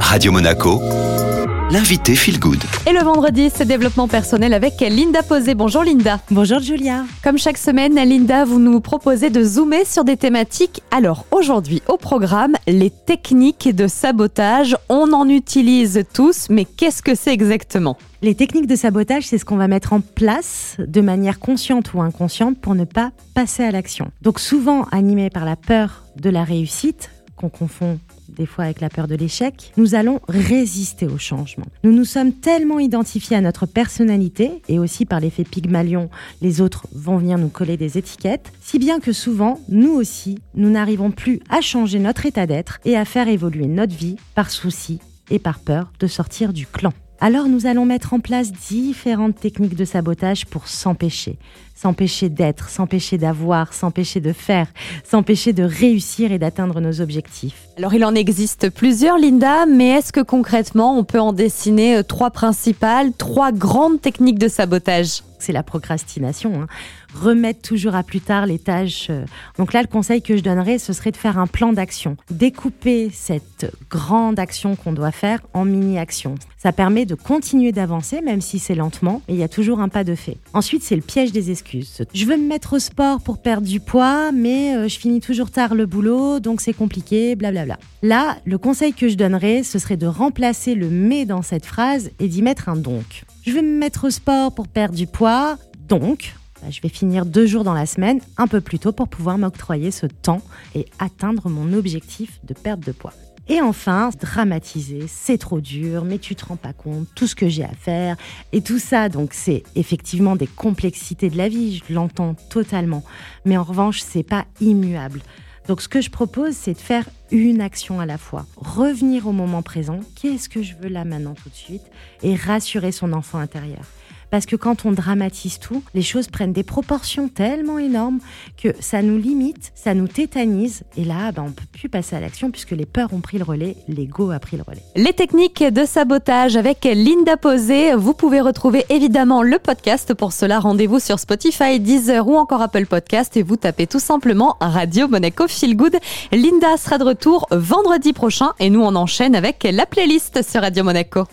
Radio Monaco, l'invité Feel Good. Et le vendredi, c'est développement personnel avec Linda Posé. Bonjour Linda. Bonjour Julia. Comme chaque semaine, Linda, vous nous proposez de zoomer sur des thématiques. Alors aujourd'hui, au programme, les techniques de sabotage. On en utilise tous, mais qu'est-ce que c'est exactement? Les techniques de sabotage, c'est ce qu'on va mettre en place de manière consciente ou inconsciente pour ne pas passer à l'action. Donc souvent animé par la peur de la réussite, qu'on confond des fois avec la peur de l'échec, nous allons résister au changement. Nous nous sommes tellement identifiés à notre personnalité et aussi par l'effet Pygmalion, les autres vont venir nous coller des étiquettes, si bien que souvent, nous aussi, nous n'arrivons plus à changer notre état d'être et à faire évoluer notre vie par souci et par peur de sortir du clan. Alors nous allons mettre en place différentes techniques de sabotage pour s'empêcher. S'empêcher d'être, s'empêcher d'avoir, s'empêcher de faire, s'empêcher de réussir et d'atteindre nos objectifs. Alors il en existe plusieurs, Linda, mais est-ce que concrètement on peut en dessiner euh, trois principales, trois grandes techniques de sabotage? C'est la procrastination. Hein. Remettre toujours à plus tard les tâches. Euh. Donc là, le conseil que je donnerais, ce serait de faire un plan d'action. Découper cette grande action qu'on doit faire en mini-actions. Ça permet de continuer d'avancer, même si c'est lentement, et il y a toujours un pas de fait. Ensuite, c'est le piège des excuses. Je veux me mettre au sport pour perdre du poids, mais euh, je finis toujours tard le boulot, donc c'est compliqué, blablabla. Là, le conseil que je donnerais, ce serait de remplacer le mais dans cette phrase et d'y mettre un donc. Je vais me mettre au sport pour perdre du poids, donc bah, je vais finir deux jours dans la semaine un peu plus tôt pour pouvoir m'octroyer ce temps et atteindre mon objectif de perte de poids. Et enfin, dramatiser, c'est trop dur, mais tu te rends pas compte, tout ce que j'ai à faire. Et tout ça, donc c'est effectivement des complexités de la vie, je l'entends totalement. Mais en revanche, c'est pas immuable. Donc ce que je propose, c'est de faire une action à la fois. Revenir au moment présent, qu'est-ce que je veux là maintenant tout de suite, et rassurer son enfant intérieur. Parce que quand on dramatise tout, les choses prennent des proportions tellement énormes que ça nous limite, ça nous tétanise. Et là, ben, on ne peut plus passer à l'action puisque les peurs ont pris le relais, l'ego a pris le relais. Les techniques de sabotage avec Linda Posé. Vous pouvez retrouver évidemment le podcast. Pour cela, rendez-vous sur Spotify, Deezer ou encore Apple Podcast et vous tapez tout simplement Radio Monaco Feel Good. Linda sera de retour vendredi prochain et nous on enchaîne avec la playlist sur Radio Monaco.